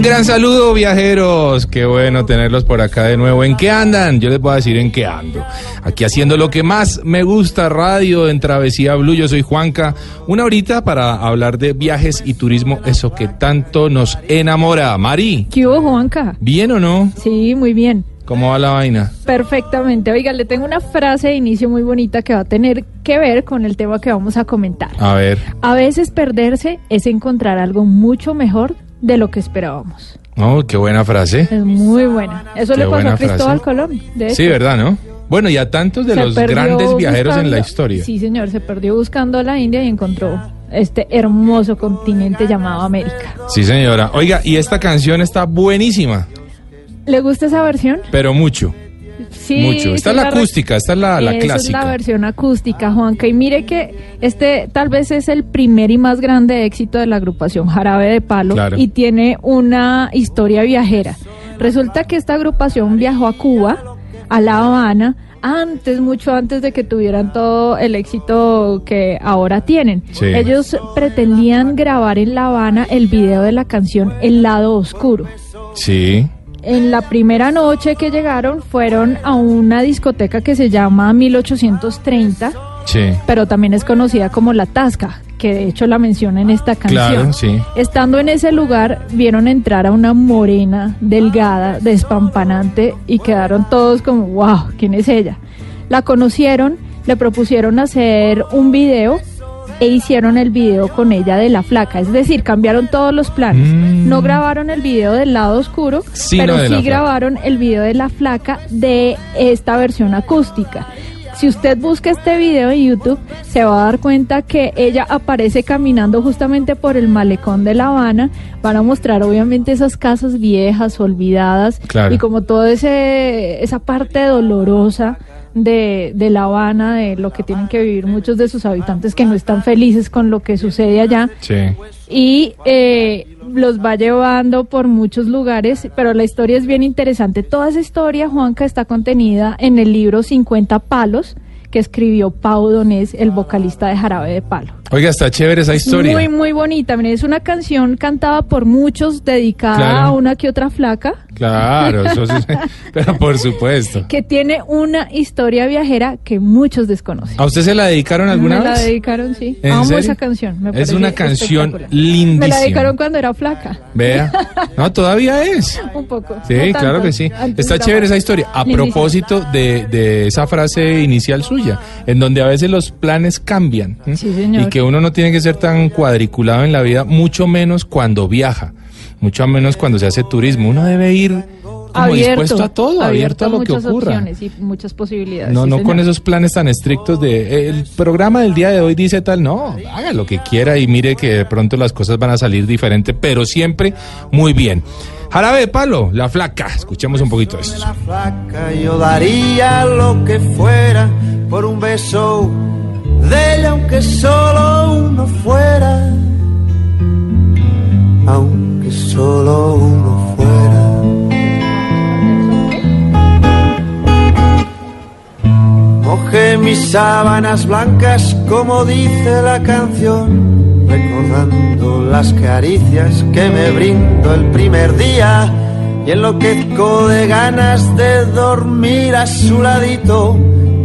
Un gran saludo, viajeros. Qué bueno tenerlos por acá de nuevo. ¿En qué andan? Yo les voy a decir en qué ando. Aquí haciendo lo que más me gusta, radio en Travesía Blue. Yo soy Juanca. Una horita para hablar de viajes y turismo, eso que tanto nos enamora. Mari, ¿Qué hubo, Juanca? ¿bien o no? Sí, muy bien. ¿Cómo va la vaina? Perfectamente. Oiga, le tengo una frase de inicio muy bonita que va a tener que ver con el tema que vamos a comentar. A ver. A veces perderse es encontrar algo mucho mejor de lo que esperábamos. Oh, qué buena frase. Es muy buena. Eso Qué le pasó a Cristóbal frase. Colón. de. Sí, ¿verdad, no? Bueno, y a tantos de Se los grandes viajeros en la historia. Sí, señor. Se perdió buscando la India y encontró este hermoso continente llamado América. Sí, señora. Oiga, y esta canción está buenísima, ¿Le gusta esa versión? pero mucho. Sí, Mucho. Esta es la acústica, esta es la, clásica. es la versión acústica, Juanca. Y mire que este tal vez es el primer y más grande éxito de la agrupación Jarabe de Palo Claro. y tiene una historia viajera. Resulta que esta agrupación viajó a Cuba, a La Habana, antes, mucho antes de que tuvieran todo el éxito que ahora tienen. Sí. Ellos pretendían grabar en La Habana el video de la canción El lado oscuro. Sí. En la primera noche que llegaron fueron a una discoteca que se llama 1830, Sí. pero también es conocida como La Tasca, que de hecho la menciona en esta canción. Claro, sí. Estando en ese lugar, vieron entrar a una morena, delgada, despampanante y quedaron todos como, wow, ¿quién es ella? La conocieron, le propusieron hacer un video e hicieron el video con ella de la flaca, es decir, cambiaron todos los planes. Mm. No grabaron el video del lado oscuro, pero sí flaca. grabaron el video de la flaca de esta versión acústica. Si usted busca este video en YouTube, se va a dar cuenta que ella aparece caminando justamente por el malecón de La Habana. Van a mostrar obviamente esas casas viejas, olvidadas, Claro. y como toda esa parte dolorosa de, de La Habana, de lo que tienen que vivir muchos de sus habitantes que no están felices con lo que sucede allá Sí. y eh, los va llevando por muchos lugares, pero la historia es bien interesante. Toda esa historia, Juanca, está contenida en el libro 50 palos que escribió Pau Donés, el vocalista de Jarabe de Palo. Oiga, está chévere esa historia. Muy, muy bonita. Mire, es una canción cantada por muchos, dedicada Claro. a una que otra flaca, Claro, eso sí. Pero por supuesto. que tiene una historia viajera que muchos desconocen. ¿A usted se la dedicaron alguna Me la vez? dedicaron, sí. ¿En Amo serio? esa canción. me Es una canción lindísima. Me la dedicaron cuando era flaca. Vea. No, todavía es. Un poco. Sí, no tanto. claro que sí. Está chévere esa historia. A Lindísima. propósito de, de esa frase inicial suya, en donde a veces los planes cambian. Sí, señor. Y que uno no tiene que ser tan cuadriculado en la vida, mucho menos cuando viaja, mucho menos cuando se hace turismo. Uno debe ir como dispuesto a todo, abierto, a lo que muchas ocurra. opciones y muchas posibilidades. No, sí, no señor. con esos planes tan estrictos de el programa del día de hoy dice tal, no, haga lo que quiera y mire que de pronto las cosas van a salir diferente, pero siempre muy bien. Jarabe de palo, la flaca, escuchemos un poquito de esto. La flaca yo daría lo que fuera por un beso de ella, aunque solo uno fuera. Aunque solo uno fuera. Mojé mis sábanas blancas como dice la canción, recordando las caricias que me brindo el primer día y enloquezco de ganas de dormir a su ladito,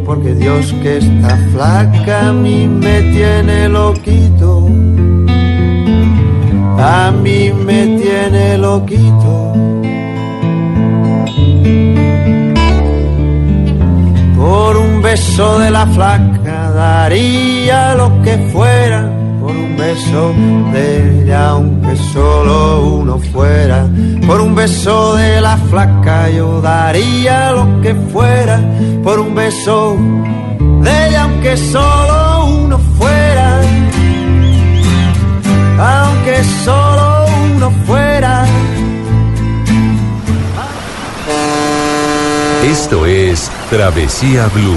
porque Dios que está flaca a mí me tiene loquito, a mí me tiene loquito. Por un beso de la flaca daría lo que fuera, por un beso de ella, aunque solo uno fuera. Por un beso de la flaca yo daría lo que fuera. Por un beso de ella, aunque solo uno fuera. Aunque solo uno fuera. Esto es Travesía Blue.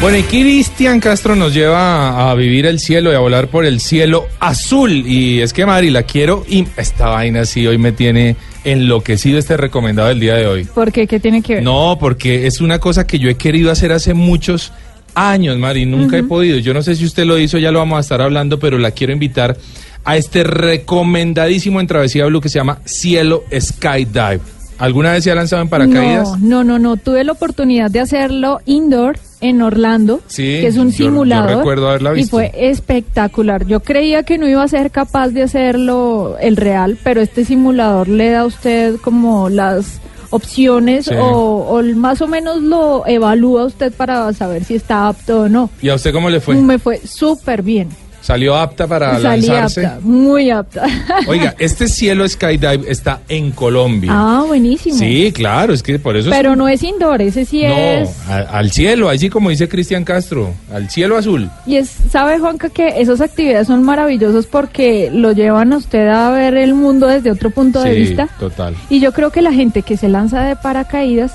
Bueno, y Cristian Castro nos lleva a vivir el cielo y a volar por el cielo azul. Y es que, Mari, la quiero y esta vaina sí hoy me tiene enloquecido este recomendado del día de hoy. ¿Por qué? ¿Qué tiene que ver? No, porque es una cosa que yo he querido hacer hace muchos años, Mari, nunca he podido. Yo no sé si usted lo hizo, ya lo vamos a estar hablando, pero la quiero invitar a este recomendadísimo en Travesía Blue que se llama Cielo Skydive. ¿Alguna vez se ha lanzado en paracaídas? No, no, no, no. Tuve la oportunidad de hacerlo indoor en Orlando, Sí, que es un yo- yo simulador. recuerdo haberla Y visto. fue espectacular. Yo creía que no iba a ser capaz de hacerlo el real, pero este simulador le da a usted como las opciones Sí. o, o más o menos lo evalúa usted para saber si está apto o no. ¿Y a usted cómo le fue? Me fue súper bien. ¿Salió apta para Salí lanzarse? apta, muy apta. Oiga, este Cielo Skydive está en Colombia. ah, buenísimo. Sí, claro, es que por eso es Pero no es indoor, ese sí es... No, al cielo, así como dice Cristian Castro, al cielo azul. Y es, sabe Juanca que esas actividades son maravillosas porque lo llevan a usted a ver el mundo desde otro punto de vista. total. Y yo creo que la gente que se lanza de paracaídas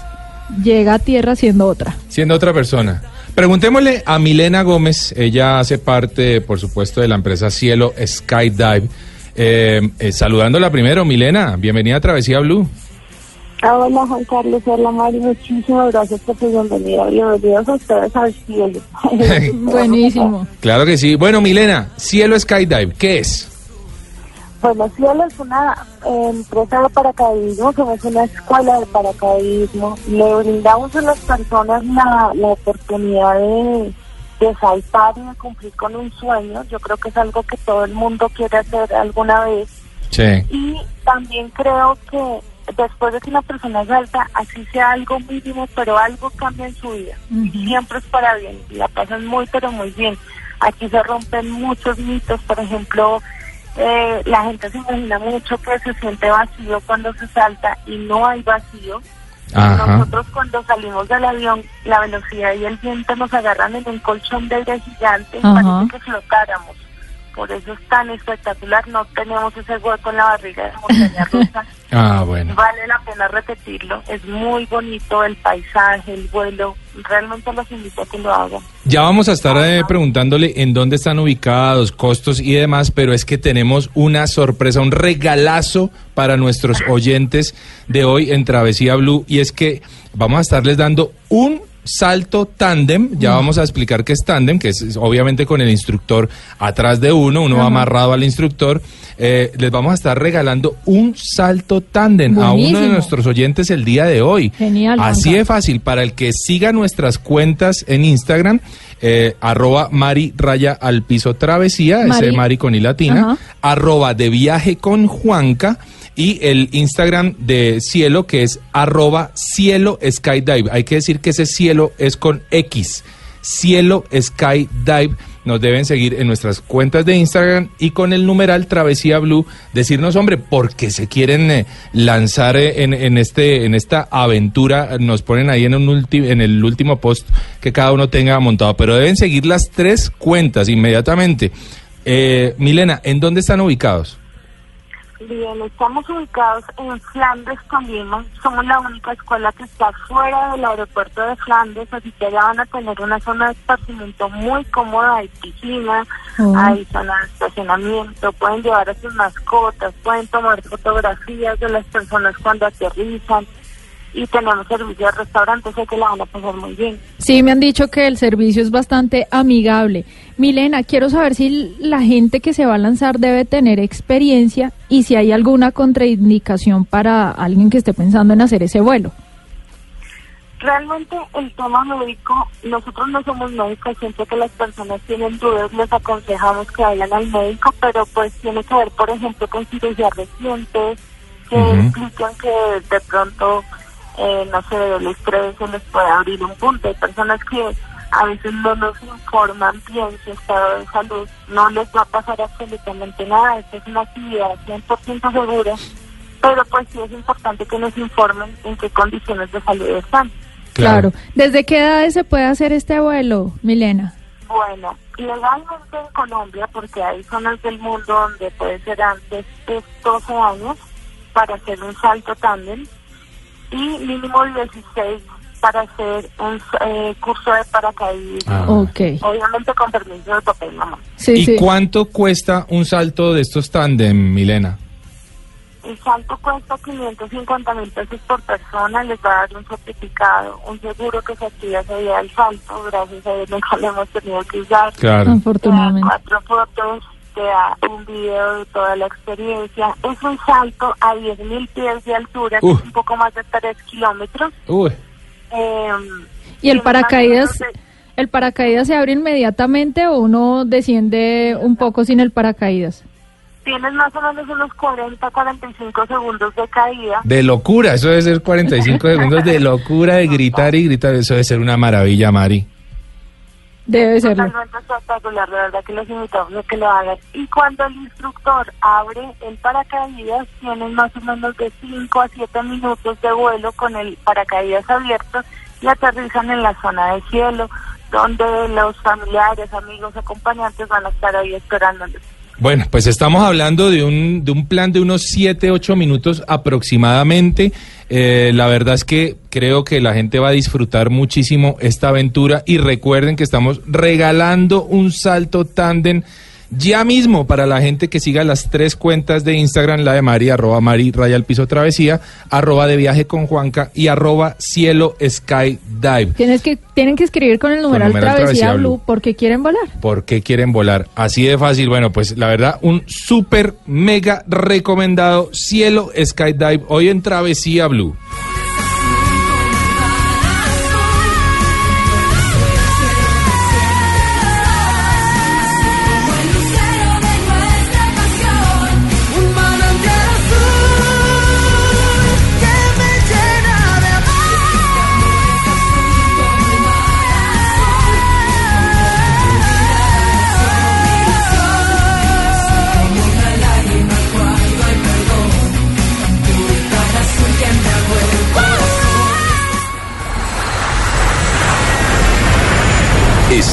llega a tierra siendo otra. Siendo otra persona. Preguntémosle a Milena Gómez, ella hace parte, por supuesto, de la empresa Cielo Skydive. Eh, eh, saludándola primero, Milena, bienvenida a Travesía Blue. Ah, Hola Juan Carlos, hola Mari, muchísimas gracias por su bienvenida. Bienvenidos a ustedes al cielo. Buenísimo. Claro que sí. Bueno, Milena, Cielo Skydive, ¿qué es? Bueno, Cielo es una empresa de paracaidismo, somos una escuela de paracaidismo. Le brindamos a las personas la, la oportunidad de, de saltar y de cumplir con un sueño. Yo creo que es algo que todo el mundo quiere hacer alguna vez. Sí. Y también creo que después de que una persona salta, así sea algo mínimo, pero algo cambia en su vida. Siempre es para bien, y la pasan muy, pero muy bien. Aquí se rompen muchos mitos, por ejemplo, eh, la gente se imagina mucho que se siente vacío cuando se salta y no hay vacío. Ajá. Nosotros cuando salimos del avión, la velocidad y el viento nos agarran en un colchón de aire gigante, Ajá. parece que flotáramos. Por eso es tan espectacular, no tenemos ese hueco en la barriga de montaña rusa. Ah, bueno. Vale la pena repetirlo, es muy bonito el paisaje, el vuelo, realmente los invito a que lo hagan. Ya vamos a estar eh, preguntándole en dónde están ubicados, costos y demás, pero es que tenemos una sorpresa, un regalazo para nuestros oyentes de hoy en Travesía Blue y es que vamos a estarles dando un salto tándem, ya vamos a explicar qué es tándem, que es, es obviamente con el instructor atrás de uno, uno va amarrado al instructor, eh, les vamos a estar regalando un salto tándem a uno de nuestros oyentes el día de hoy. Genial, Así Juanca. de fácil, para el que siga nuestras cuentas en Instagram, eh, arroba Mari Raya al piso travesía, ese Mari- Mari con i latina, Ajá. arroba de viaje con Juanca y el Instagram de Cielo que es arroba Cielo Skydive. Hay que decir que ese cielo es con X, Cielo Skydive. Nos deben seguir en nuestras cuentas de Instagram y con el numeral Travesía Blue decirnos, hombre, porque se quieren eh, lanzar eh, en, en este en esta aventura. Nos ponen ahí en, un ulti- en el último post que cada uno tenga montado, pero deben seguir las tres cuentas inmediatamente. Eh, Milena, ¿en dónde están ubicados? Bien, estamos ubicados en Flandes, Tolima. Somos la única escuela que está fuera del aeropuerto de Flandes, así que allá van a tener una zona de esparcimiento muy cómoda. Hay piscina, Oh. hay zona de estacionamiento, pueden llevar a sus mascotas, pueden tomar fotografías de las personas cuando aterrizan y tenemos servicio de restaurantes, sé que la van a pasar muy bien. Sí, me han dicho que el servicio es bastante amigable. Milena, quiero saber si la gente que se va a lanzar debe tener experiencia y si hay alguna contraindicación para alguien que esté pensando en hacer ese vuelo. Realmente el tema médico, nosotros no somos médicos, siempre que las personas tienen dudas les aconsejamos que vayan al médico, pero pues tiene que ver, por ejemplo, con cirugías recientes, que implican que de pronto, eh, no sé, del estrés se les puede abrir un punto. Hay personas que a veces no nos informan bien su estado de salud, no les va a pasar absolutamente nada, esta es una actividad 100% segura, pero pues sí es importante que nos informen en qué condiciones de salud están. Claro. ¿Desde qué edades se puede hacer este vuelo, Milena? Bueno, legalmente en Colombia, porque hay zonas del mundo donde puede ser antes de 12 años para hacer un salto tándem y mínimo 16 para hacer un eh, curso de paracaídas. Ah. Ok. Obviamente con permiso de papel, mamá. Sí, ¿Y sí. cuánto cuesta un salto de estos tándem, Milena? El salto cuesta 550 mil pesos por persona, les va a dar un certificado, un seguro que se activa ese día del salto, gracias a Dios nunca lo hemos tenido que usar. Claro. Afortunadamente. Te da cuatro fotos, te da un video de toda la experiencia. Es un salto a 10 mil pies de altura, que es un poco más de 3 kilómetros. Eh, ¿Y el paracaídas, de- el paracaídas se abre inmediatamente o uno desciende un poco sin el paracaídas? Tienes más o menos unos 40, 45 segundos de caída. De locura, eso debe ser 45 segundos de locura, de gritar y gritar. Eso debe ser una maravilla, Mari. Debe serlo. Totalmente espectacular, de verdad que los invitamos a que lo hagan. Y cuando el instructor abre el paracaídas, tienen más o menos de 5 a 7 minutos de vuelo con el paracaídas abierto y aterrizan en la zona de cielo, donde los familiares, amigos, acompañantes van a estar ahí esperándoles. Bueno, pues estamos hablando de un, de un plan de unos 7, 8 minutos aproximadamente. Eh, la verdad es que creo que la gente va a disfrutar muchísimo esta aventura y recuerden que estamos regalando un salto tándem ya mismo para la gente que siga las tres cuentas de Instagram, la de Mari, arroba Mari, raya al piso travesía, arroba de viaje con Juanca y arroba cielo skydive. Tienes que, tienen que escribir con el numeral, numeral Travesía, Travesía Blue Blue. porque quieren volar. ¿Por qué quieren volar? Así de fácil. Bueno, pues la verdad, un súper mega recomendado Cielo Skydive hoy en Travesía Blue.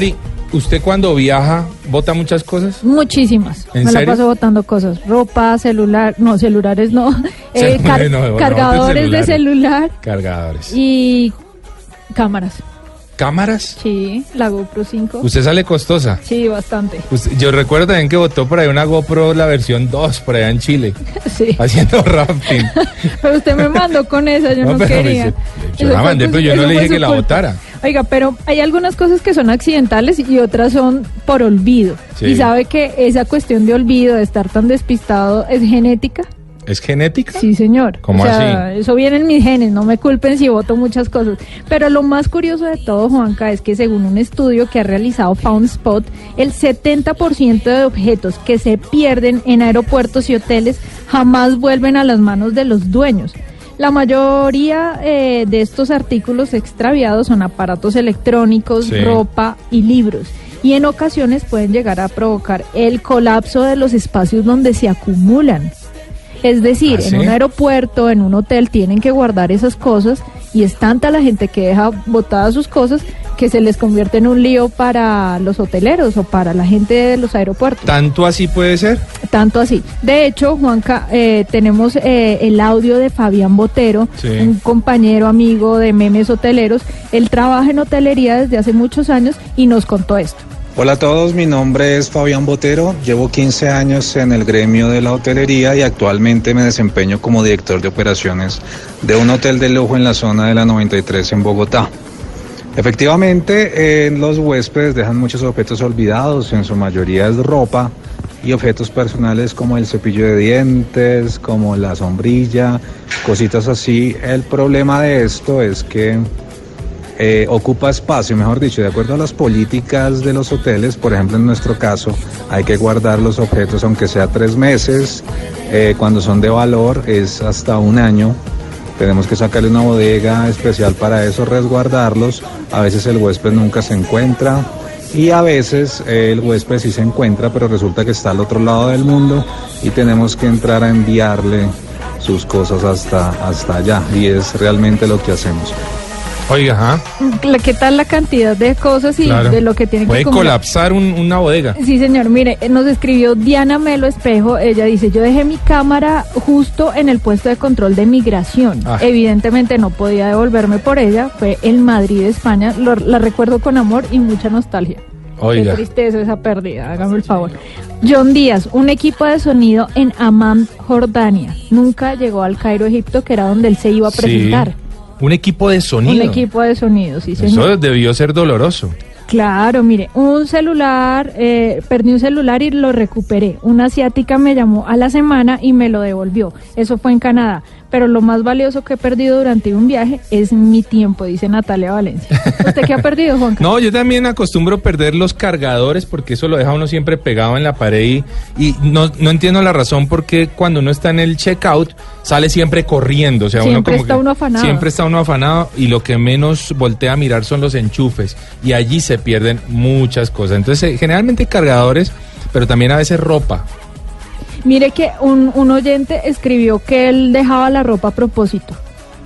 Mari, ¿usted cuando viaja bota muchas cosas? Muchísimas. ¿En Me la paso botando cosas. Ropa, celular, no, celulares no. Eh, car- no, no, cargadores de celular Cargadores. y cámaras. ¿Cámaras? Sí, la GoPro 5. ¿Usted sale costosa? Sí, bastante. Usted- yo recuerdo también que votó por ahí una GoPro, la versión 2, por allá en Chile, Sí. haciendo rafting. Pero usted me mandó con esa, yo No, no, pero me quería. yo Eso la fue mandé, su- pero yo no le dije que la votara. Oiga, pero hay algunas cosas que son accidentales y otras son por olvido. Sí. Y sabe que esa cuestión de olvido, de estar tan despistado, es genética. ¿Es genética? Sí, señor. ¿Cómo o sea, así? Eso viene en mis genes, no me culpen si voto muchas cosas. Pero lo más curioso de todo, Juanca, es que según un estudio que ha realizado FoundSpot, el 70% de objetos que se pierden en aeropuertos y hoteles jamás vuelven a las manos de los dueños. La mayoría eh, de estos artículos extraviados son aparatos electrónicos, Sí. ropa y libros. Y en ocasiones pueden llegar a provocar el colapso de los espacios donde se acumulan. Es decir, ¿Ah, en un aeropuerto, en un hotel, tienen que guardar esas cosas y es tanta la gente que deja botadas sus cosas que se les convierte en un lío para los hoteleros o para la gente de los aeropuertos. ¿Tanto así puede ser? Tanto así. De hecho, Juanca, eh, tenemos eh, el audio de Fabián Botero, Sí. un compañero amigo de memes hoteleros. Él trabaja en hotelería desde hace muchos años y nos contó esto. Hola a todos, mi nombre es Fabián Botero, llevo 15 años en el gremio de la hotelería y actualmente me desempeño como director de operaciones de un hotel de lujo en la zona de la 93 en Bogotá. Efectivamente, eh, los huéspedes dejan muchos objetos olvidados, en su mayoría es ropa y objetos personales como el cepillo de dientes, como la sombrilla, cositas así. El problema de esto es que eh, ocupa espacio, mejor dicho, de acuerdo a las políticas de los hoteles, por ejemplo en nuestro caso, hay que guardar los objetos aunque sea tres meses, eh, cuando son de valor es hasta un año, tenemos que sacarle una bodega especial para eso, resguardarlos, a veces el huésped nunca se encuentra y a veces eh, el huésped sí se encuentra, pero resulta que está al otro lado del mundo y tenemos que entrar a enviarle sus cosas hasta, hasta allá. Y es realmente lo que hacemos. Oiga, ¿Qué tal la cantidad de cosas y Claro. de lo que Puede que acumular? colapsar un- una bodega. Sí, señor. Mire, eh, nos escribió Diana Melo Espejo. Ella dice, yo dejé mi cámara justo en el puesto de control de migración. Ah. Evidentemente no podía devolverme por ella. Fue en Madrid, España. Lo- la recuerdo con amor y mucha nostalgia. Oiga. Qué tristeza esa pérdida, hágame el favor. John Díaz, un equipo de sonido en Amman, Jordania. Nunca llegó al Cairo, Egipto, que era donde él se iba a Sí. Un equipo de sonido. Un equipo de sonido, sí, señor. Eso debió ser doloroso. Claro, mire, un celular, eh, perdí un celular y lo recuperé. Una asiática me llamó a la semana y me lo devolvió. Eso fue en Canadá. Pero lo más valioso que he perdido durante un viaje es mi tiempo, dice Natalia Valencia. ¿Usted qué ha perdido, Juan? No, yo también acostumbro perder los cargadores porque eso lo deja uno siempre pegado en la pared y, y no, no entiendo la razón porque cuando uno está en el checkout sale siempre corriendo. O sea, uno Siempre como está que- uno afanado. Siempre está uno afanado y lo que menos voltea a mirar son los enchufes y allí se pierden muchas cosas. Entonces, eh, generalmente cargadores, pero también a veces ropa. Mire que un, un oyente escribió que él dejaba la ropa a propósito.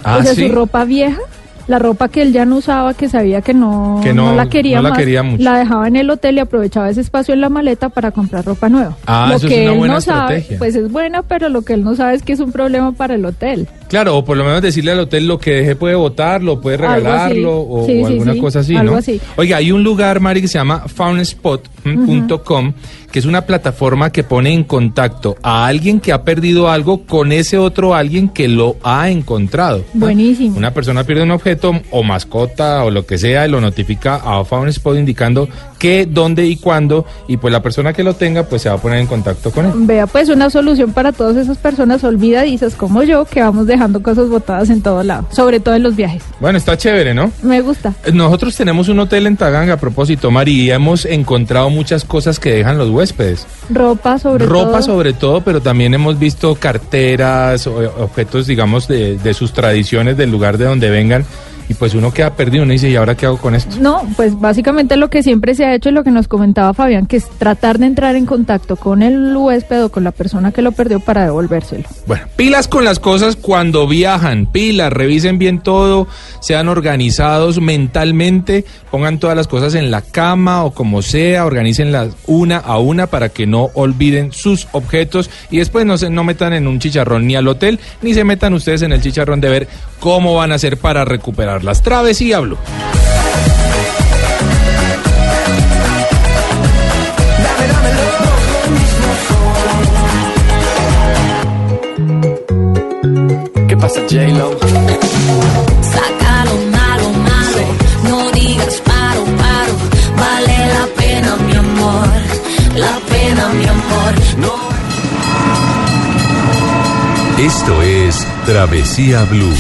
Ah, o sea, ¿sí? su ropa vieja, la ropa que él ya no usaba, que sabía que no, Que no- la quería no la más, quería mucho. la dejaba en el hotel y aprovechaba ese espacio en la maleta para comprar ropa nueva. Ah, lo eso es que una él buena no sabe, estrategia. pues es buena, pero lo que él no sabe es que es un problema para el hotel. Claro, o por lo menos decirle al hotel lo que deje puede votarlo, puede regalarlo o, Sí, o sí, alguna sí, cosa así, algo ¿no? así. Oiga, hay un lugar, Mari, que se llama foundspot.com, que es una plataforma que pone en contacto a alguien que ha perdido algo con ese otro alguien que lo ha encontrado. Buenísimo. Una persona pierde un objeto o mascota o lo que sea y lo notifica a Foundspot indicando qué, dónde y cuándo y pues la persona que lo tenga pues se va a poner en contacto con él. Vea, pues una solución para todas esas personas olvidadizas como yo que vamos dejando cosas botadas en todo lado, sobre todo en los viajes. Bueno, está chévere, ¿no? Me gusta. Nosotros tenemos un hotel en Taganga, a propósito, Mari, y hemos encontrado muchas cosas que dejan los huéspedes. Ropa sobre todo. Ropa sobre todo, pero también hemos visto carteras, objetos, digamos, de, de sus tradiciones, del lugar de donde vengan, y pues uno queda perdido, uno dice, ¿y ahora qué hago con esto? No, pues básicamente lo que siempre se ha hecho y lo que nos comentaba Fabián, que es tratar de entrar en contacto con el huésped o con la persona que lo perdió para devolvérselo. Bueno, pilas con las cosas cuando viajan, pilas, revisen bien todo, sean organizados mentalmente, pongan todas las cosas en la cama o como sea, organícenlas una a una para que no olviden sus objetos y después no se no metan en un chicharrón ni al hotel, ni se metan ustedes en el chicharrón de ver cómo van a hacer para recuperarlas. Travesía Blue. ¿Qué pasa, J-Lo? Saca lo malo, malo. No digas paro, paro. Vale la pena, mi amor. La pena, mi amor. No. Esto es Travesía Blue.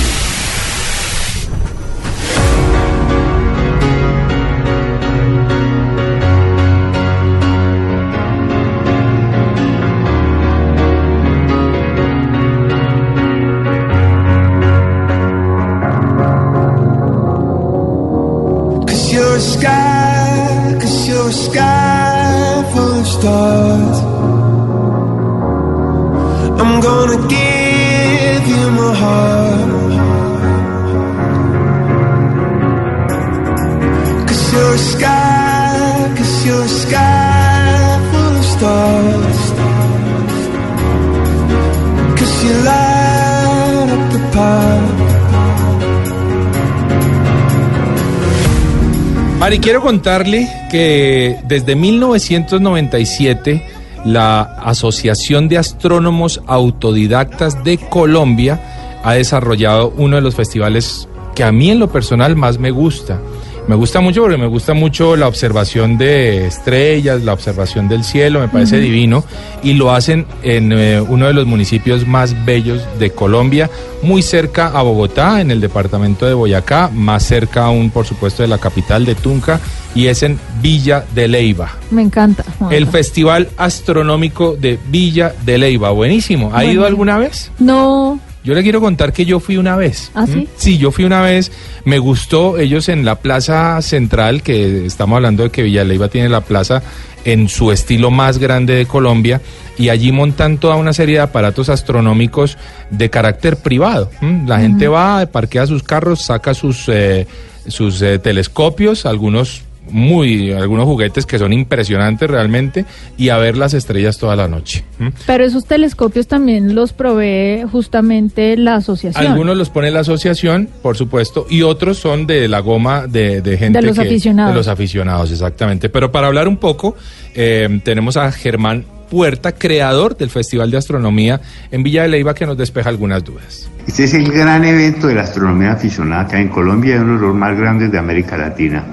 Quiero contarle que desde 1997 la Asociación de Astrónomos Autodidactas de Colombia ha desarrollado uno de los festivales que a mí en lo personal más me gusta. Me gusta mucho porque me gusta mucho la observación de estrellas, la observación del cielo, me parece divino. Y lo hacen en eh, uno de los municipios más bellos de Colombia, muy cerca a Bogotá, en el departamento de Boyacá, más cerca aún, por supuesto, de la capital de Tunca, y es en Villa de Leyva. Me encanta. Juanca. El Festival Astronómico de Villa de Leyva. Buenísimo. ¿Ha ido alguna vez? No, Yo le quiero contar que yo fui una vez. ¿Ah, sí? ¿Mm? Sí, yo fui una vez. Me gustó ellos en la plaza central, que estamos hablando de que Villaleiva tiene la plaza en su estilo más grande de Colombia, y allí montan toda una serie de aparatos astronómicos de carácter privado. ¿m? La gente va, parquea sus carros, saca sus, eh, sus eh, telescopios, algunos muy algunos juguetes que son impresionantes realmente y a ver las estrellas toda la noche. pero esos telescopios también los provee justamente la asociación. Algunos los pone la asociación, por supuesto, y otros son de la goma de, de gente De los que- aficionados. De los aficionados, exactamente. Pero para hablar un poco, eh, tenemos a Germán Puerta, creador del Festival de Astronomía en Villa de Leyva, que nos despeja algunas dudas. Este es el gran evento de la astronomía aficionada acá en Colombia y uno de los más grandes de América Latina.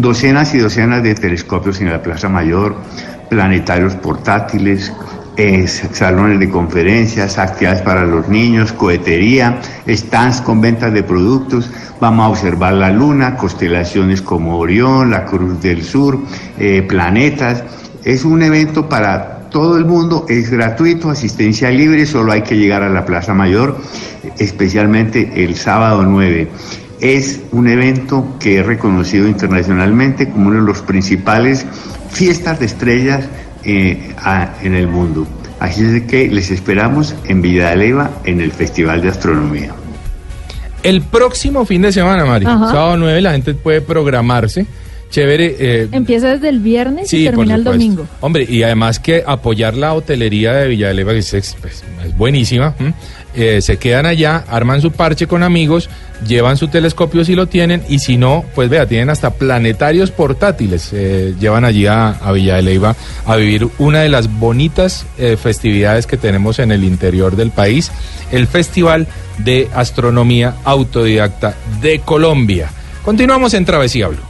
Docenas y docenas de telescopios en la Plaza Mayor, planetarios portátiles, salones de conferencias, actividades para los niños, cohetería, stands con ventas de productos. Vamos a observar la luna, constelaciones como Orión, la Cruz del Sur, eh, planetas. Es un evento para todo el mundo, es gratuito, asistencia libre, solo hay que llegar a la Plaza Mayor, especialmente el sábado 9. Es un evento que es reconocido internacionalmente como uno de los principales fiestas de estrellas eh, a- en el mundo. Así es que les esperamos en Villa de Leyva en el Festival de Astronomía. El próximo fin de semana, Mari, Ajá. sábado 9, la gente puede programarse. Chévere. eh, Empieza desde el viernes y termina el domingo. Hombre, y además que apoyar la hotelería de Villa de Leyva, que es, ex- pues, es buenísima, ¿m? Eh, se quedan allá, arman su parche con amigos, llevan su telescopio si lo tienen, y si no, pues vea, tienen hasta planetarios portátiles, eh, llevan allí a, a Villa de Leyva a vivir una de las bonitas eh, festividades que tenemos en el interior del país, el Festival de Astronomía Autodidacta de Colombia. Continuamos en Travesía Blue.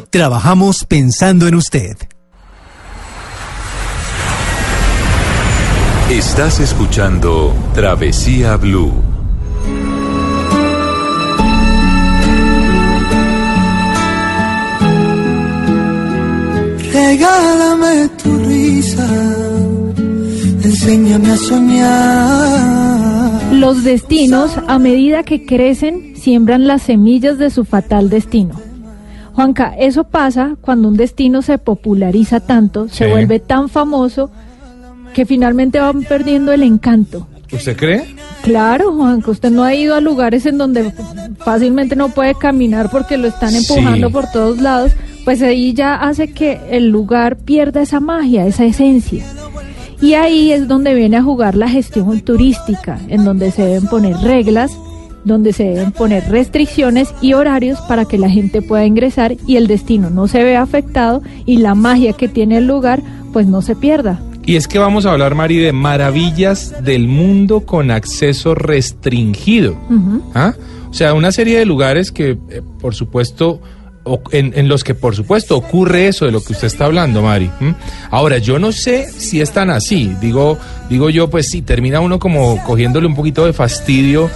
Trabajamos pensando en usted. Estás escuchando Travesía Blue. Regálame tu risa, enséñame a soñar. Los destinos, a medida que crecen, siembran las semillas de su fatal destino. Juanca, eso pasa cuando un destino se populariza tanto, se vuelve tan famoso, que finalmente van perdiendo el encanto. ¿Usted cree? Claro, Juan, que usted no ha ido a lugares en donde fácilmente no puede caminar porque lo están empujando Sí. por todos lados, pues ahí ya hace que el lugar pierda esa magia, esa esencia. Y ahí es donde viene a jugar la gestión turística, en donde se deben poner reglas, donde se deben poner restricciones y horarios para que la gente pueda ingresar y el destino no se vea afectado y la magia que tiene el lugar pues no se pierda. Y es que vamos a hablar, Mari, de maravillas del mundo con acceso restringido. ¿Ah? O sea, una serie de lugares que, eh, por supuesto, o- en, en los que, por supuesto, ocurre eso de lo que usted está hablando, Mari. Ahora, yo no sé si es tan así. Digo, digo yo, pues sí, termina uno como cogiéndole un poquito de fastidio,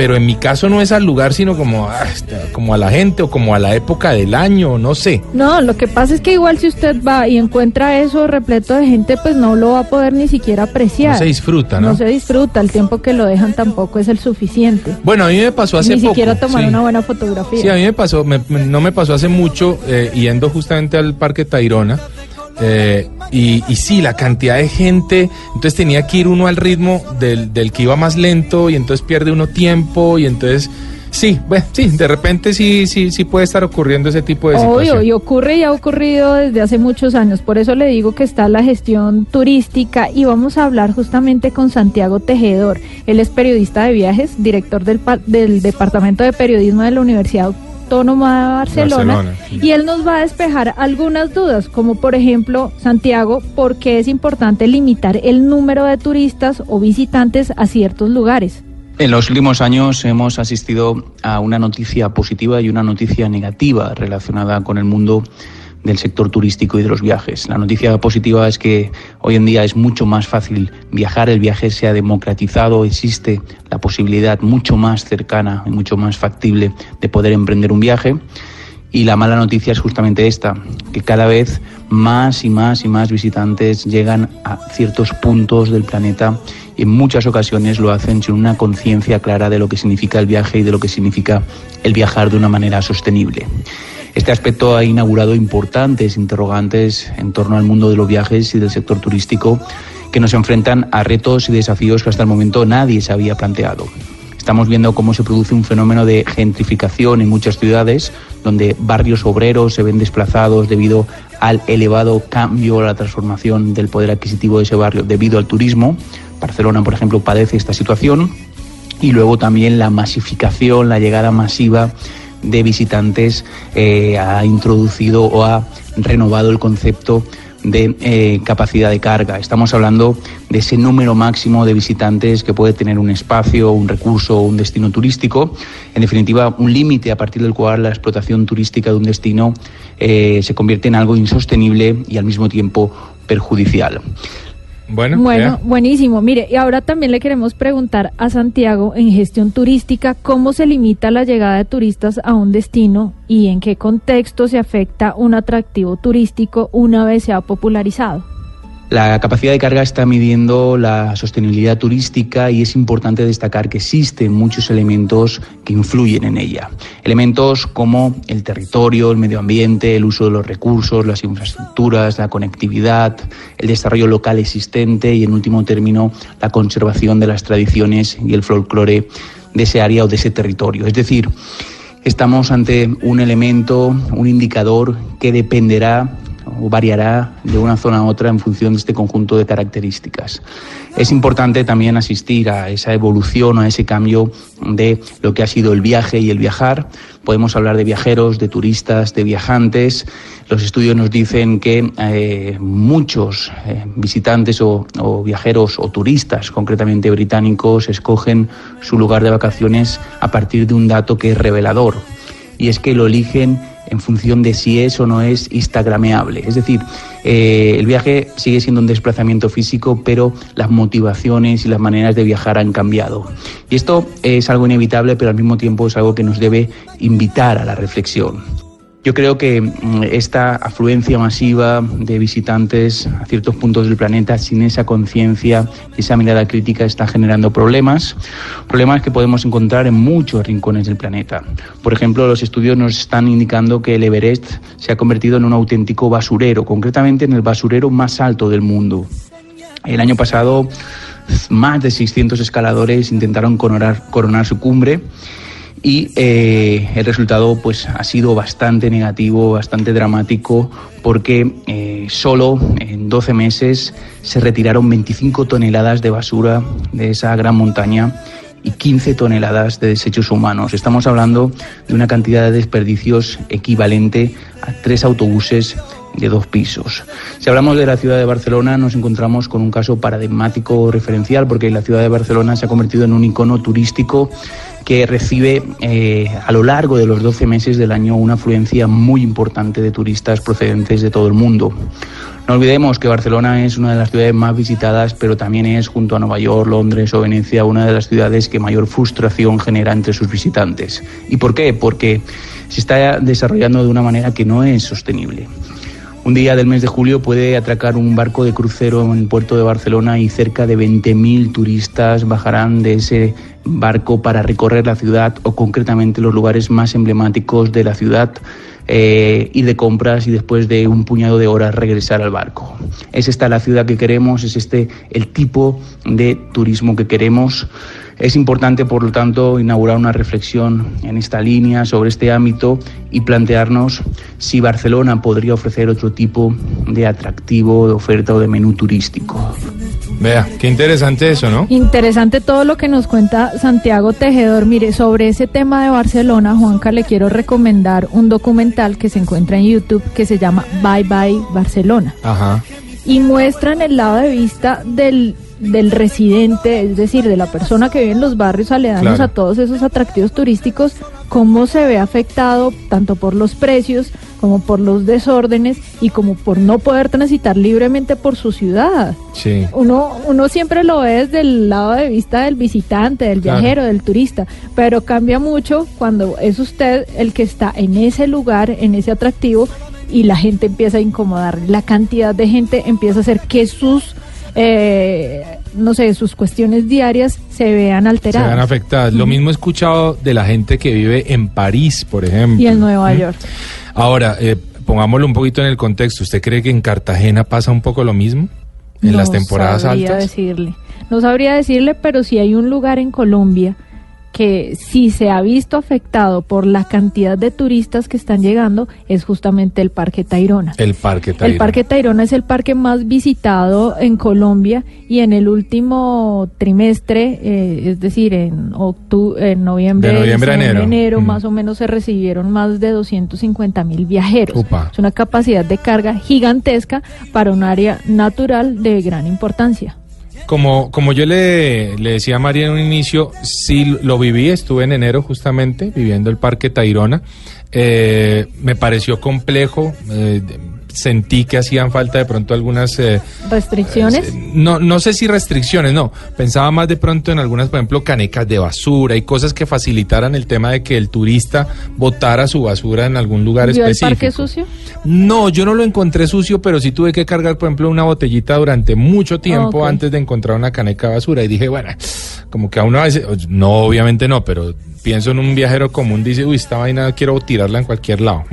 pero en mi caso no es al lugar, sino como, este, como a la gente o como a la época del año, no sé. No, lo que pasa es que igual si usted va y encuentra eso repleto de gente, pues no lo va a poder ni siquiera apreciar. No se disfruta, ¿no? No se disfruta, el tiempo que lo dejan tampoco es el suficiente. Bueno, a mí me pasó hace ni poco. siquiera tomar sí. una buena fotografía. Sí, a mí me pasó, me- me- no me pasó hace mucho, eh, yendo justamente al Parque Tayrona. Eh, y, y sí, la cantidad de gente, entonces tenía que ir uno al ritmo del, del que iba más lento y entonces pierde uno tiempo y entonces, sí, bueno, sí, de repente sí, sí, sí puede estar ocurriendo ese tipo de Obvio, situación. y ocurre y ha ocurrido desde hace muchos años. Por eso le digo que está la gestión turística y vamos a hablar justamente con Santiago Tejedor. Él es periodista de viajes, director del, del Departamento de Periodismo de la Universidad Autónoma de Barcelona. Barcelona, sí. Y él nos va a despejar algunas dudas, como por ejemplo, Santiago, ¿por qué es importante limitar el número de turistas o visitantes a ciertos lugares? En los últimos años hemos asistido a una noticia positiva y una noticia negativa relacionada con el mundo del sector turístico y de los viajes. La noticia positiva es que hoy en día es mucho más fácil viajar, el viaje se ha democratizado, existe la posibilidad mucho más cercana y mucho más factible de poder emprender un viaje. Y la mala noticia es justamente esta, que cada vez más y más y más visitantes llegan a ciertos puntos del planeta y en muchas ocasiones lo hacen sin una conciencia clara de lo que significa el viaje y de lo que significa el viajar de una manera sostenible. Este aspecto ha inaugurado importantes interrogantes en torno al mundo de los viajes y del sector turístico que nos enfrentan a retos y desafíos que hasta el momento nadie se había planteado. Estamos viendo cómo se produce un fenómeno de gentrificación en muchas ciudades, donde barrios obreros se ven desplazados debido al elevado cambio, a la transformación del poder adquisitivo de ese barrio debido al turismo. Barcelona, por ejemplo, padece esta situación. Y luego también la masificación, la llegada masiva de visitantes eh, ha introducido o ha renovado el concepto de eh, capacidad de carga. Estamos hablando de ese número máximo de visitantes que puede tener un espacio, un recurso un destino turístico. En definitiva, un límite a partir del cual la explotación turística de un destino eh, se convierte en algo insostenible y al mismo tiempo perjudicial. Bueno, Bueno, buenísimo. Mire, y ahora también le queremos preguntar a Santiago en gestión turística cómo se limita la llegada de turistas a un destino y en qué contexto se afecta un atractivo turístico una vez se ha popularizado. La capacidad de carga está midiendo la sostenibilidad turística y es importante destacar que existen muchos elementos que influyen en ella. Elementos como el territorio, el medio ambiente, el uso de los recursos, las infraestructuras, la conectividad, el desarrollo local existente y, en último término, la conservación de las tradiciones y el folclore de ese área o de ese territorio. Es decir, estamos ante un elemento, un indicador que dependerá variará de una zona a otra en función de este conjunto de características. Es importante también asistir a esa evolución, a ese cambio de lo que ha sido el viaje y el viajar. Podemos hablar de viajeros, de turistas, de viajantes. Los estudios nos dicen que eh, muchos eh, visitantes o viajeros o turistas, concretamente británicos, escogen su lugar de vacaciones a partir de un dato que es revelador y es que lo eligen en función de si es o no es instagrameable. Es decir, eh, el viaje sigue siendo un desplazamiento físico, pero las motivaciones y las maneras de viajar han cambiado. Y esto es algo inevitable, pero al mismo tiempo es algo que nos debe invitar a la reflexión. Yo creo que mm, esta afluencia masiva de visitantes a ciertos puntos del planeta sin esa conciencia y esa mirada crítica está generando problemas, problemas que podemos encontrar en muchos rincones del planeta. Por ejemplo, los estudios nos están indicando que el Everest se ha convertido en un auténtico basurero, concretamente en el basurero más alto del mundo. El año pasado más de 600 escaladores intentaron coronar, coronar su cumbre y eh, el resultado pues ha sido bastante negativo, bastante dramático porque eh, solo en 12 meses se retiraron 25 toneladas de basura de esa gran montaña y 15 toneladas de desechos humanos. Estamos hablando de una cantidad de desperdicios equivalente a tres autobuses de dos pisos. Si hablamos de la ciudad de Barcelona, nos encontramos con un caso paradigmático referencial, porque la ciudad de Barcelona se ha convertido en un icono turístico que recibe eh, a lo largo de los 12 meses del año una afluencia muy importante de turistas procedentes de todo el mundo. No olvidemos que Barcelona es una de las ciudades más visitadas, pero también es, junto a Nueva York, Londres o Venecia, una de las ciudades que mayor frustración genera entre sus visitantes. ¿Y por qué? Porque se está desarrollando de una manera que no es sostenible. Un día del mes de julio puede atracar un barco de crucero en el puerto de Barcelona y cerca de 20.000 turistas bajarán de ese barco para recorrer la ciudad o concretamente los lugares más emblemáticos de la ciudad, eh, ir de compras y después de un puñado de horas regresar al barco. ¿Es esta la ciudad que queremos? ¿Es este el tipo de turismo que queremos? Es importante, por lo tanto, inaugurar una reflexión en esta línea sobre este ámbito y plantearnos si Barcelona podría ofrecer otro tipo de atractivo, de oferta o de menú turístico. Vea, qué interesante eso, ¿no? Interesante todo lo que nos cuenta Santiago Tejedor. Mire, sobre ese tema de Barcelona, Juanca, le quiero recomendar un documental que se encuentra en YouTube que se llama Bye Bye Barcelona. Ajá. Y muestran el lado de vista del del residente, es decir, de la persona que vive en los barrios aledaños Claro. a todos esos atractivos turísticos, cómo se ve afectado tanto por los precios como por los desórdenes y como por no poder transitar libremente por su ciudad. Sí. Uno, uno siempre lo ve desde el lado de vista del visitante, del Claro. viajero, del turista, pero cambia mucho cuando es usted el que está en ese lugar, en ese atractivo, y la gente empieza a incomodar. La cantidad de gente empieza a hacer que sus, eh, no sé, sus cuestiones diarias se vean Se alteradas. ven afectadas. Lo mismo he escuchado de la gente que vive en París, por ejemplo. y en Nueva ¿Mm? York. Ahora, eh, pongámoslo un poquito en el contexto. ¿Usted cree que en Cartagena pasa un poco lo mismo? En las No temporadas sabría altas. decirle. No sabría decirle, pero si hay un lugar en Colombia que sí se ha visto afectado por la cantidad de turistas que están llegando, es justamente el Parque Tayrona. El Parque Tayrona. El Parque Tayrona es el parque más visitado en Colombia y en el último trimestre, eh, es decir, en, octu- en noviembre, De noviembre a diciembre, enero. Mm. más o menos se recibieron más de 250 mil viajeros. Upa. Es una capacidad de carga gigantesca para un área natural de gran importancia. Como, como yo le, le decía a María en un inicio, sí lo viví, estuve en enero justamente viviendo el Parque Tayrona. Eh, me pareció complejo, eh, sentí que hacían falta de pronto algunas... eh, Restricciones. no, no sé si restricciones, no. Pensaba más de pronto en algunas, por ejemplo, canecas de basura y cosas que facilitaran el tema de que el turista botara su basura en algún lugar ¿Vio el específico. parque sucio? No, yo no lo encontré sucio, pero sí tuve que cargar, por ejemplo, una botellita durante mucho tiempo Ok. antes de encontrar una caneca de basura. Y dije, bueno, como que a uno a veces, no, obviamente no, pero pienso en un viajero común, dice, uy, esta vaina quiero tirarla en cualquier lado.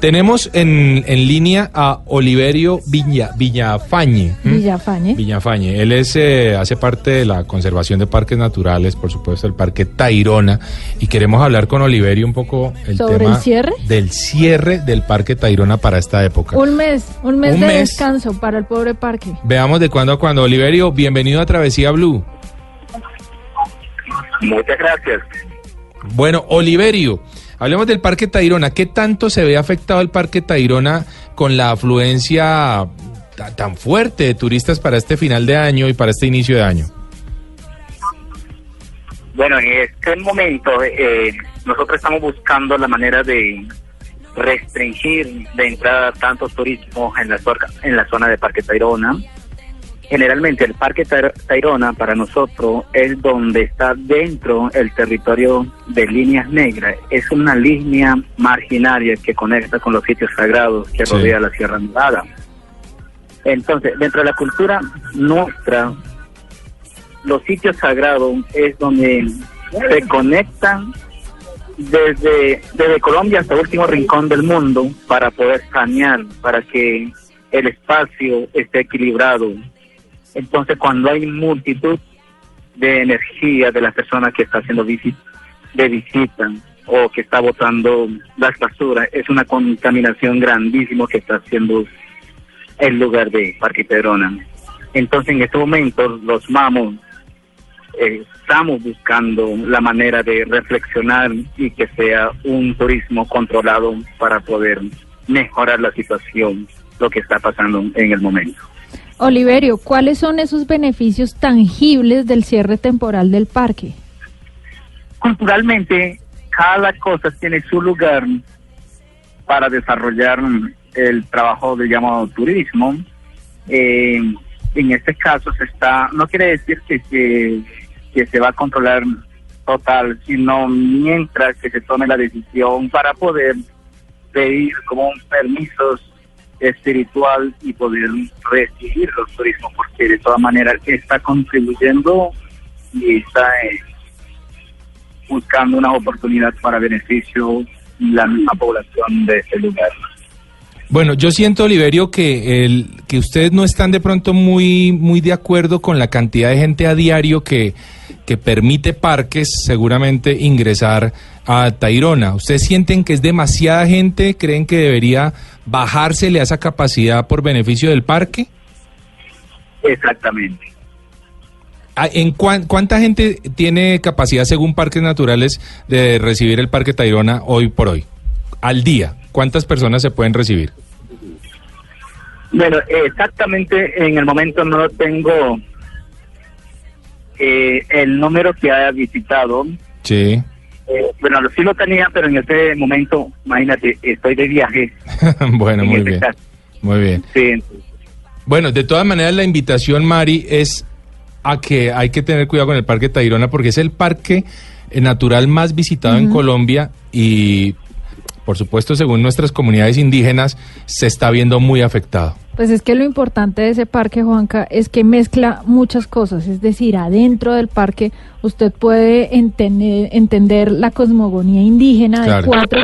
Tenemos en, en línea a Oliverio Viña, Villafañe. ¿m? Villafañe. Villafañe. Él es, eh, hace parte de la conservación de parques naturales, por supuesto, el Parque Tayrona. Y queremos hablar con Oliverio un poco el ¿Sobre tema el cierre? del cierre del Parque Tayrona para esta época. Un mes, un mes Un de mes. descanso para el pobre parque. Veamos de cuándo a cuándo. Oliverio, bienvenido a Travesía Blue. Muchas gracias. Bueno, Oliverio, hablemos del Parque Tayrona. ¿Qué tanto se ve afectado el Parque Tayrona con la afluencia ta- tan fuerte de turistas para este final de año y para este inicio de año? Bueno, en este momento eh, nosotros estamos buscando la manera de restringir de entrada tanto turismo en la, en la zona de Parque Tayrona. Generalmente el Parque Tair- Tayrona para nosotros es donde está dentro el territorio de líneas negras. Es una línea marginaria que conecta con los sitios sagrados que Sí. rodea la Sierra Nevada. Entonces, dentro de la cultura nuestra, los sitios sagrados es donde se conectan desde, desde Colombia hasta el último rincón del mundo para poder sanear, para que el espacio esté equilibrado. Entonces, cuando hay multitud de energía de la persona que está haciendo de visita o que está botando las basuras, es una contaminación grandísima que está haciendo el lugar de Parque Pedrona. Entonces, en este momento, los mamos eh, estamos buscando la manera de reflexionar y que sea un turismo controlado para poder mejorar la situación, lo que está pasando en el momento. Oliverio, ¿cuáles son esos beneficios tangibles del cierre temporal del parque? Culturalmente, cada cosa tiene su lugar para desarrollar el trabajo de llamado turismo. Eh, en este caso se está, no quiere decir que, que se va a controlar total, sino mientras que se tome la decisión para poder pedir como un permiso espiritual y poder recibir los turismos, porque de todas maneras está contribuyendo y está eh, buscando una oportunidad para beneficio la misma población de ese lugar. Bueno, yo siento, Oliverio, que el que ustedes no están de pronto muy muy de acuerdo con la cantidad de gente a diario que, que permite parques seguramente ingresar a Tairona. ¿Ustedes sienten que es demasiada gente? ¿Creen que debería bajársele a esa capacidad por beneficio del parque? Exactamente. Ah, ¿En cuán- cuánta gente tiene capacidad, según Parques Naturales, de recibir el Parque Tayrona hoy por hoy? Al día, ¿cuántas personas se pueden recibir? Bueno, exactamente en el momento no tengo eh, el número que haya visitado. Sí. Eh, bueno, sí lo tenía, pero en este momento, imagínate, estoy de viaje. bueno, en muy este bien. caso. Muy bien. Sí, Bueno, de todas maneras, la invitación, Mari, es a que hay que tener cuidado con el Parque Tayrona porque es el parque eh, natural más visitado en. Colombia y, por supuesto, según nuestras comunidades indígenas, se está viendo muy afectado. Pues es que lo importante de ese parque, Juanca, es que mezcla muchas cosas. Es decir, adentro del parque usted puede entender, entender la cosmogonía indígena de, cuatro,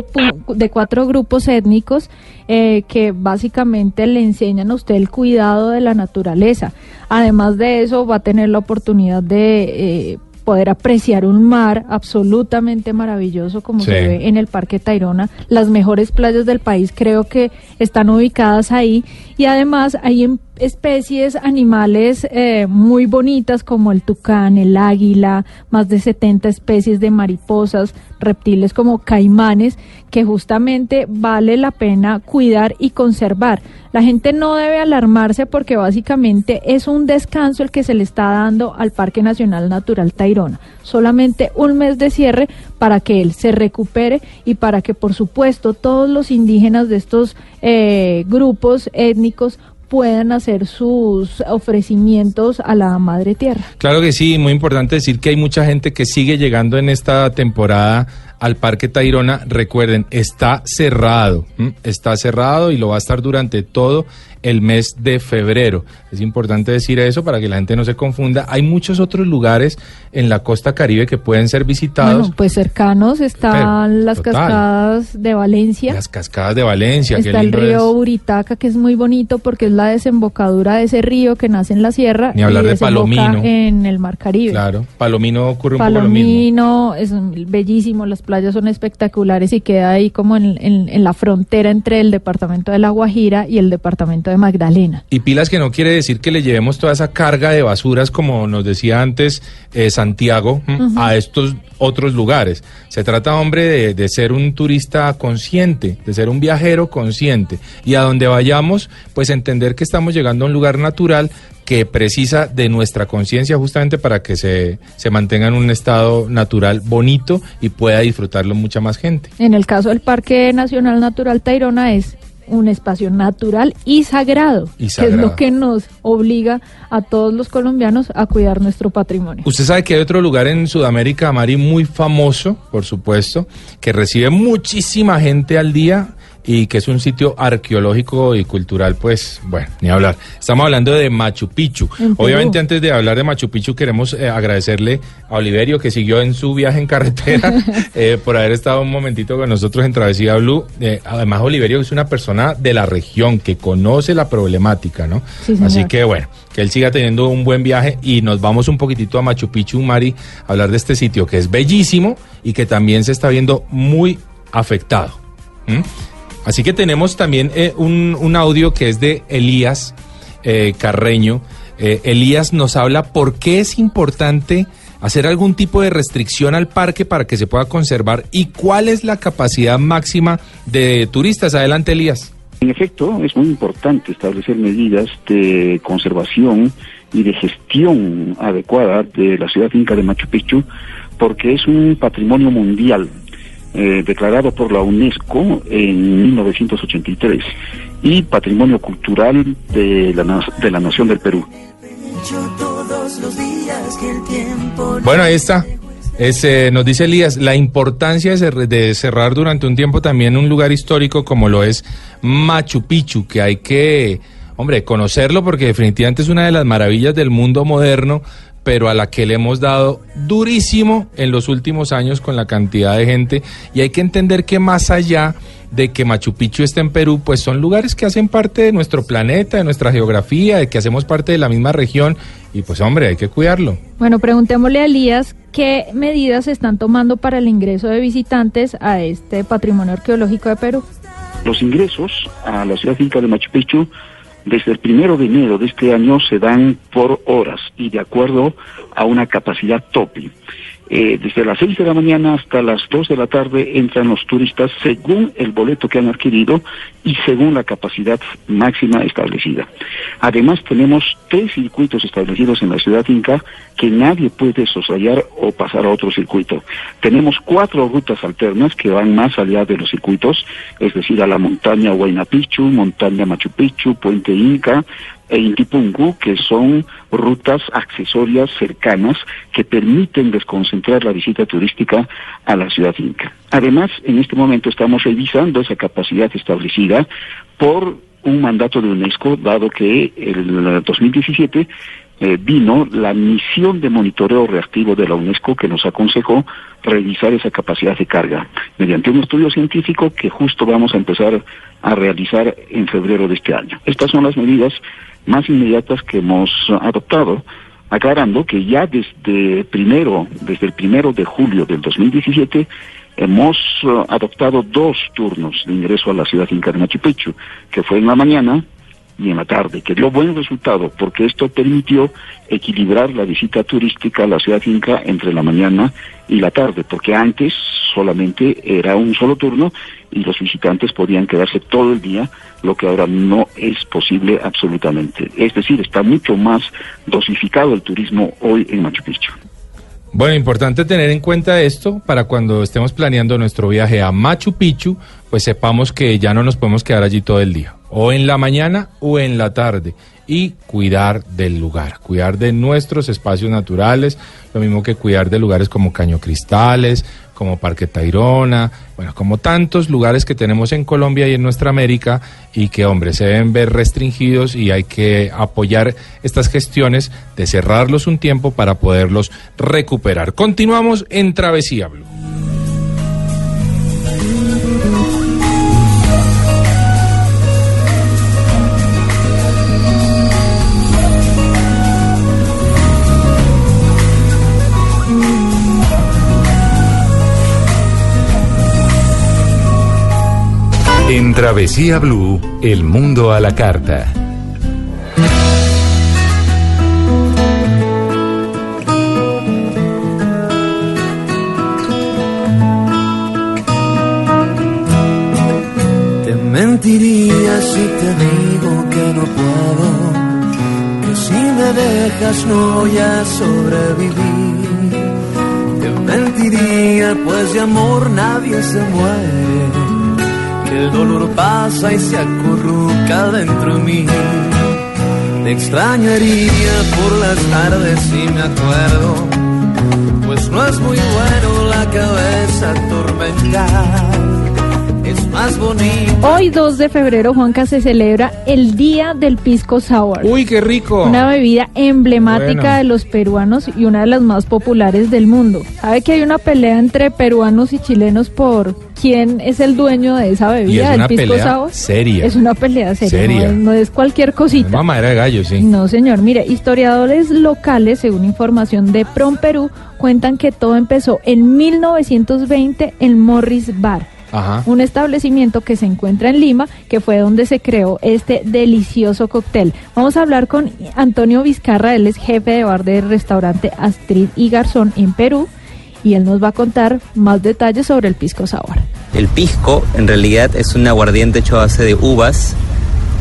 de cuatro grupos étnicos eh, que básicamente le enseñan a usted el cuidado de la naturaleza. Además de eso, va a tener la oportunidad de... eh, poder apreciar un mar absolutamente maravilloso como Sí. se ve en el Parque Tayrona. Las mejores playas del país creo que están ubicadas ahí y además hay em- especies animales eh, muy bonitas como el tucán, el águila, más de 70 especies de mariposas, reptiles como caimanes que justamente vale la pena cuidar y conservar. La gente no debe alarmarse porque básicamente es un descanso el que se le está dando al Parque Nacional Natural Tayrona. Solamente un mes de cierre para que él se recupere y para que por supuesto todos los indígenas de estos eh, grupos étnicos puedan hacer sus ofrecimientos a la Madre Tierra. Claro que sí, muy importante decir que hay mucha gente que sigue llegando en esta temporada al Parque Tayrona. Recuerden, está cerrado, está cerrado y lo va a estar durante todo el mes de febrero. Es importante decir eso para que la gente no se confunda. Hay muchos otros lugares en la costa caribe que pueden ser visitados. Bueno, pues cercanos están Pero, las total. cascadas de Valencia. Las cascadas de Valencia, Está el río es. Buritaca, que es muy bonito porque es la desembocadura de ese río que nace en la sierra Ni hablar y de Palomino. en el Mar Caribe. Claro, Palomino ocurre un poco lo mismo. Palomino es bellísimo, las playas son espectaculares y queda ahí como en, en- en la frontera entre el departamento de La Guajira y el departamento de Magdalena. Y pilas que no quiere decir que le llevemos toda esa carga de basuras, como nos decía antes eh, Santiago, ¿m? Ujú. a estos otros lugares. Se trata, hombre, de, de ser un turista consciente, de ser un viajero consciente. Y a donde vayamos, pues entender que estamos llegando a un lugar natural que precisa de nuestra conciencia justamente para que se, se mantenga en un estado natural bonito y pueda disfrutarlo mucha más gente. En el caso del Parque Nacional Natural Tayrona es un espacio natural y sagrado, Y que es lo que nos obliga a todos los colombianos a cuidar nuestro patrimonio. Usted sabe que hay otro lugar en Sudamérica, Mari, muy famoso, por supuesto, que recibe muchísima gente al día y que es un sitio arqueológico y cultural, pues bueno, ni hablar. Estamos hablando de Machu Picchu. Obviamente antes de hablar de Machu Picchu queremos eh, agradecerle a Oliverio que siguió en su viaje en carretera eh, por haber estado un momentito con nosotros en Travesía Blue. Eh, además Oliverio es una persona de la región que conoce la problemática, ¿no? Sí. Así que bueno, que él siga teniendo un buen viaje y nos vamos un poquitito a Machu Picchu, Mari, a hablar de este sitio que es bellísimo y que también se está viendo muy afectado. ¿m? Así que tenemos también eh, un, un audio que es de Elías eh, Carreño. Eh, Elías nos habla por qué es importante hacer algún tipo de restricción al parque para que se pueda conservar y cuál es la capacidad máxima de turistas. Adelante, Elías. En efecto, es muy importante establecer medidas de conservación y de gestión adecuada de la ciudad inca de Machu Picchu, porque es un patrimonio mundial eh, declarado por la UNESCO en 1983 y patrimonio cultural de la, de la nación del Perú. Bueno, ahí está. Es, eh, nos dice Elías, la importancia de cerrar durante un tiempo también un lugar histórico como lo es Machu Picchu, que hay que, hombre, conocerlo porque definitivamente es una de las maravillas del mundo moderno, pero a la que le hemos dado durísimo en los últimos años con la cantidad de gente. Y hay que entender que más allá de que Machu Picchu esté en Perú, pues son lugares que hacen parte de nuestro planeta, de nuestra geografía, de que hacemos parte de la misma región. Y pues, hombre, hay que cuidarlo. Bueno, preguntémosle a Elías qué medidas se están tomando para el ingreso de visitantes a este patrimonio arqueológico de Perú. Los ingresos a la ciudad inca de Machu Picchu desde el primero de enero de este año se dan por horas y de acuerdo a una capacidad tope. Eh, desde las 6 de la mañana hasta las 2 de la tarde entran los turistas según el boleto que han adquirido y según la capacidad máxima establecida. Además tenemos tres circuitos establecidos en la ciudad inca que nadie puede soslayar o pasar a otro circuito. Tenemos cuatro rutas alternas que van más allá de los circuitos, es decir, a la montaña Huayna Picchu, montaña Machu Picchu, puente Inca, e que son rutas accesorias cercanas que permiten desconcentrar la visita turística a la ciudad inca. Además, en este momento estamos revisando esa capacidad establecida por un mandato de UNESCO, dado que el 2017 eh, vino la misión de monitoreo reactivo de la UNESCO que nos aconsejó revisar esa capacidad de carga mediante un estudio científico que justo vamos a empezar a realizar en febrero de este año. Estas son las medidas más inmediatas que hemos adoptado, aclarando que ya desde primero, desde el primero de julio del 2017 hemos eh, adoptado dos turnos de ingreso a la ciudad de Machu Picchu, que fue en la mañana y en la tarde, que dio buen resultado porque esto permitió equilibrar la visita turística a la ciudad inca entre la mañana y la tarde, porque antes solamente era un solo turno y los visitantes podían quedarse todo el día, lo que ahora no es posible absolutamente. Es decir, está mucho más dosificado el turismo hoy en Machu Picchu. Bueno, importante tener en cuenta esto para cuando estemos planeando nuestro viaje a Machu Picchu, pues sepamos que ya no nos podemos quedar allí todo el día, o en la mañana o en la tarde, y cuidar del lugar, cuidar de nuestros espacios naturales, lo mismo que cuidar de lugares como Caño Cristales, como Parque Tayrona, bueno, como tantos lugares que tenemos en Colombia y en nuestra América y que, hombre, se deben ver restringidos y hay que apoyar estas gestiones de cerrarlos un tiempo para poderlos recuperar. Continuamos en Travesía Blue. Travesía Blue, el mundo a la carta. Te mentiría si te digo que no puedo, que si me dejas no voy a sobrevivir. Te mentiría pues de amor nadie se muere, el dolor pasa y se acurruca dentro de mí. Te extrañaría por las tardes si me acuerdo, pues no es muy bueno la cabeza atormentar. Es más bonito. Hoy 2 de febrero, Juanca, se celebra el Día del Pisco Sour. Uy, qué rico. Una bebida emblemática Bueno. de los peruanos y una de las más populares del mundo. ¿Sabe que hay una pelea entre peruanos y chilenos por quién es el dueño de esa bebida, es del pisco sour? seria. Es una pelea seria, Seria. No, es, no es cualquier cosita. Mamadera de gallo, sí. No, señor. Mire, historiadores locales, según información de Prom Perú, cuentan que todo empezó en 1920 en Morris Bar. Ajá. Un establecimiento que se encuentra en Lima, que fue donde se creó este delicioso cóctel. Vamos a hablar con Antonio Vizcarra, él es jefe de bar del restaurante Astrid y Garzón en Perú, y él nos va a contar más detalles sobre el pisco sour. El pisco en realidad es un aguardiente hecho a base de uvas.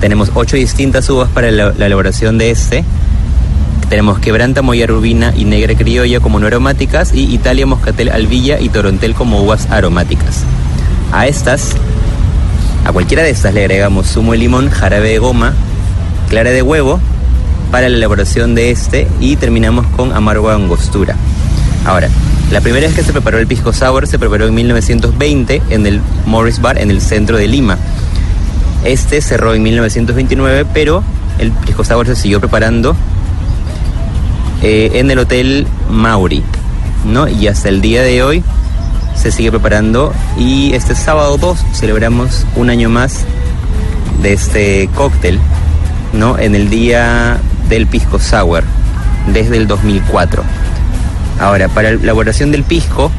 Tenemos ocho distintas uvas para la, la elaboración de este. Tenemos quebranta, moya rubina y negra criolla como no aromáticas y Italia, moscatel, albilla y torontel como uvas aromáticas. A estas, a cualquiera de estas le agregamos zumo de limón, jarabe de goma, clara de huevo para la elaboración de este y terminamos con amargo angostura. Ahora, la primera vez que se preparó el pisco sour se preparó en 1920 en el Morris Bar en el centro de Lima. Este cerró en 1929, pero el pisco sour se siguió preparando eh, en el Hotel Mauri, ¿no? Y hasta el día de hoy se sigue preparando y este sábado 2 celebramos un año más de este cóctel, ¿no? En el día del pisco sour desde el 2004. Ahora, para la elaboración del pisco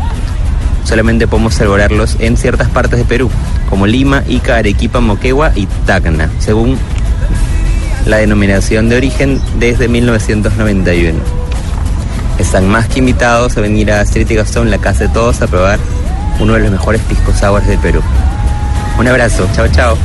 solamente podemos elaborarlos en ciertas partes de Perú, como Lima, Ica, Arequipa, Moquegua y Tacna, según la denominación de origen desde 1991. Están más que invitados a venir a Street y Gastón, la casa de todos, a probar uno de los mejores piscos sours de Perú. Un abrazo, chao chao.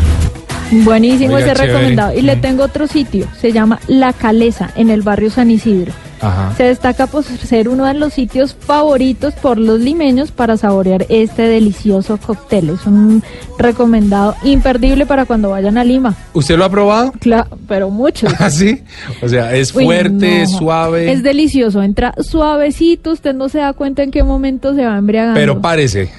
Buenísimo Oiga, ese chévere. recomendado. Y le tengo otro sitio, se llama La Calesa, en el barrio San Isidro. Ajá. Se destaca por ser uno de los sitios favoritos por los limeños para saborear este delicioso cóctel. Es un recomendado imperdible para cuando vayan a Lima. ¿Usted lo ha probado? Claro, pero mucho. ¿Ah, sí? O sea, es Uy, fuerte, no. suave, Es delicioso, entra suavecito, usted no se da cuenta en qué momento se va embriagando. pero parece.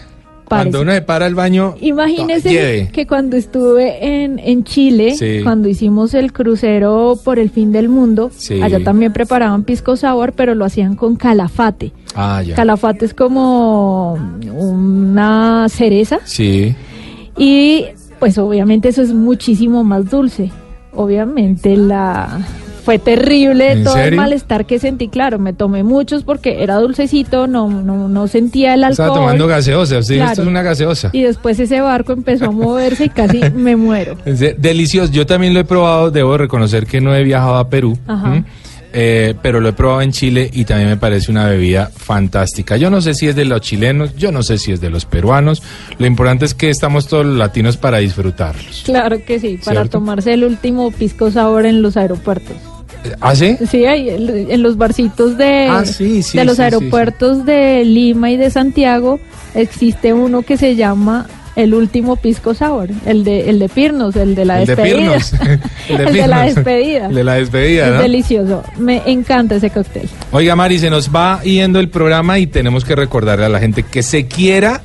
Cuando uno se para al baño, Imagínese lleve. que cuando estuve en, en Chile, Sí. cuando hicimos el crucero por el fin del mundo, Sí. allá también preparaban pisco sour, pero lo hacían con calafate. Ah, ya. Calafate es como una cereza Sí. y pues obviamente eso es muchísimo más dulce. Obviamente la fue terrible ¿En todo el malestar que sentí. Claro, me tomé muchos porque era dulcecito, no no no sentía el alcohol. Estaba tomando gaseosa. Usted Claro. esto es una gaseosa. Y después ese barco empezó a moverse y casi me muero. Delicioso. Yo también lo he probado. Debo reconocer que no he viajado a Perú. Ajá. Eh, pero lo he probado en Chile y también me parece una bebida fantástica. Yo no sé si es de los chilenos, yo no sé si es de los peruanos. Lo importante es que estamos todos los latinos para disfrutarlos. Claro que sí, para ¿Cierto? tomarse el último pisco sour en los aeropuertos. ¿Ah, sí? Sí, ahí en los barcitos de, Ah, sí, sí, de los sí, aeropuertos de Lima y de Santiago existe uno que se llama el último pisco sour, el de el de Pirnos, el de la El de despedida. El de la Pirnos. despedida. El de la despedida, es ¿no? delicioso, me encanta ese cóctel. Oiga, Mari, se nos va yendo el programa y tenemos que recordarle a la gente que se quiera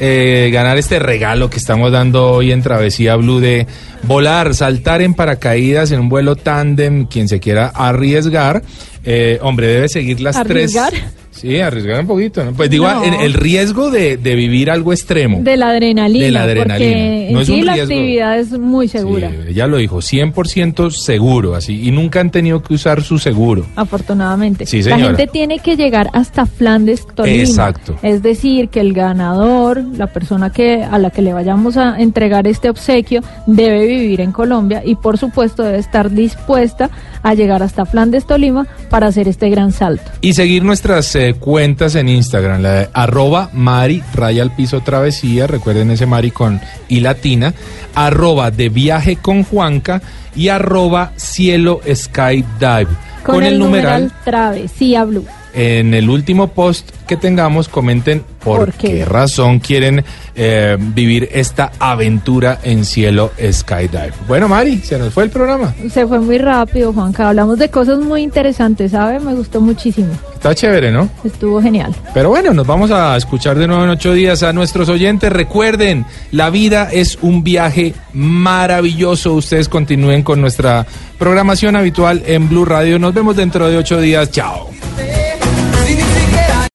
eh, ganar este regalo que estamos dando hoy en Travesía Blue de volar, saltar en paracaídas en un vuelo tándem, quien se quiera arriesgar. eh, hombre, debe seguir las ¿Arriesgar? tres. Sí, arriesgar un poquito. ¿no? Pues digo, No. el riesgo de, de vivir algo extremo. De la adrenalina, De la adrenalina. porque No en es sí un la riesgo. actividad es muy segura, Sí, ella lo dijo, 100% seguro, así. Y nunca han tenido que usar su seguro. afortunadamente. Sí, la gente tiene que llegar hasta Flandes, Tolima. Exacto. Es decir, que el ganador, la persona que a la que le vayamos a entregar este obsequio, debe vivir en Colombia y por supuesto debe estar dispuesta a llegar hasta Flandes, Tolima para hacer este gran salto. Y seguir nuestras eh, cuentas en Instagram, la de arroba Mari raya al piso travesía, recuerden ese Mari con y latina, arroba de viaje con Juanca y arroba cielo skydive. Con, el, numeral Travesía Blue. En el último post que tengamos comenten por, ¿Por qué? qué razón quieren eh, vivir esta aventura en cielo skydive. Bueno, Mari, se nos fue el programa. Se fue muy rápido, Juanca. Hablamos de cosas muy interesantes, ¿sabe? Me gustó muchísimo. Está chévere, ¿no? Estuvo genial. Pero bueno, nos vamos a escuchar de nuevo en ocho días a nuestros oyentes. Recuerden, la vida es un viaje maravilloso. Ustedes continúen con nuestra programación habitual en Blue Radio. Nos vemos dentro de ocho días. Chao.